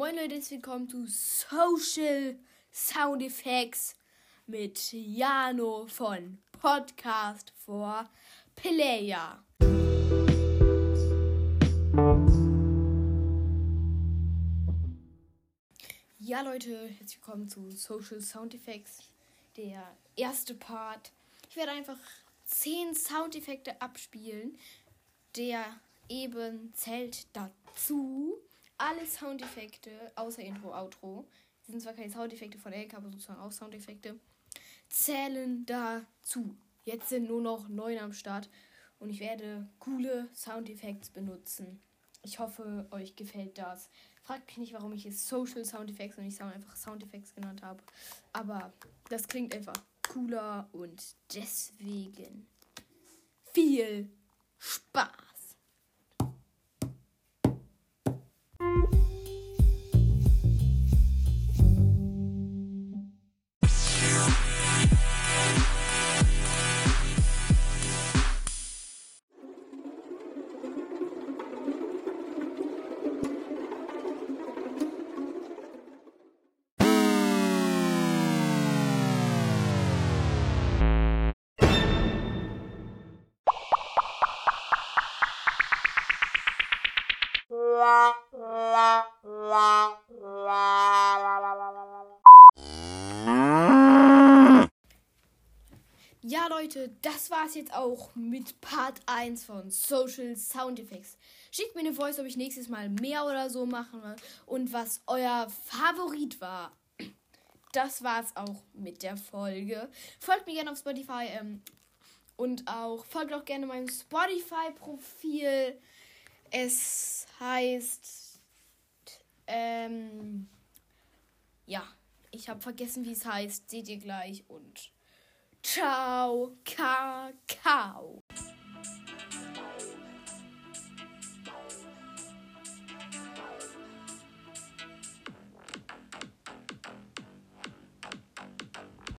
Moin Leute, herzlich willkommen zu Social Sound Effects mit Jano von Podcast for Player. Ja Leute, herzlich willkommen zu Social Sound Effects, der erste Part. Ich werde einfach 10 Soundeffekte abspielen, der eben zählt dazu alle Soundeffekte, außer Intro, Outro, sind zwar keine Soundeffekte von Elke, aber sozusagen auch Soundeffekte, zählen dazu. Jetzt sind nur noch neun am Start und ich werde coole Soundeffekte benutzen. Ich hoffe, euch gefällt das. Fragt mich nicht, warum ich es Social Soundeffekte und nicht einfach Soundeffekte genannt habe. Aber das klingt einfach cooler und deswegen viel Spaß. Ja, Leute, das war's jetzt auch mit Part 1 von Social Sound Effects. Schickt mir eine Voice, ob ich nächstes Mal mehr oder so machen will und was euer Favorit war. Das war's auch mit der Folge. Folgt mir gerne auf Spotify ähm, und auch folgt auch gerne meinem Spotify-Profil. Es heißt. Ähm. Ja, ich habe vergessen, wie es heißt. Seht ihr gleich und. Ciao, Kakao.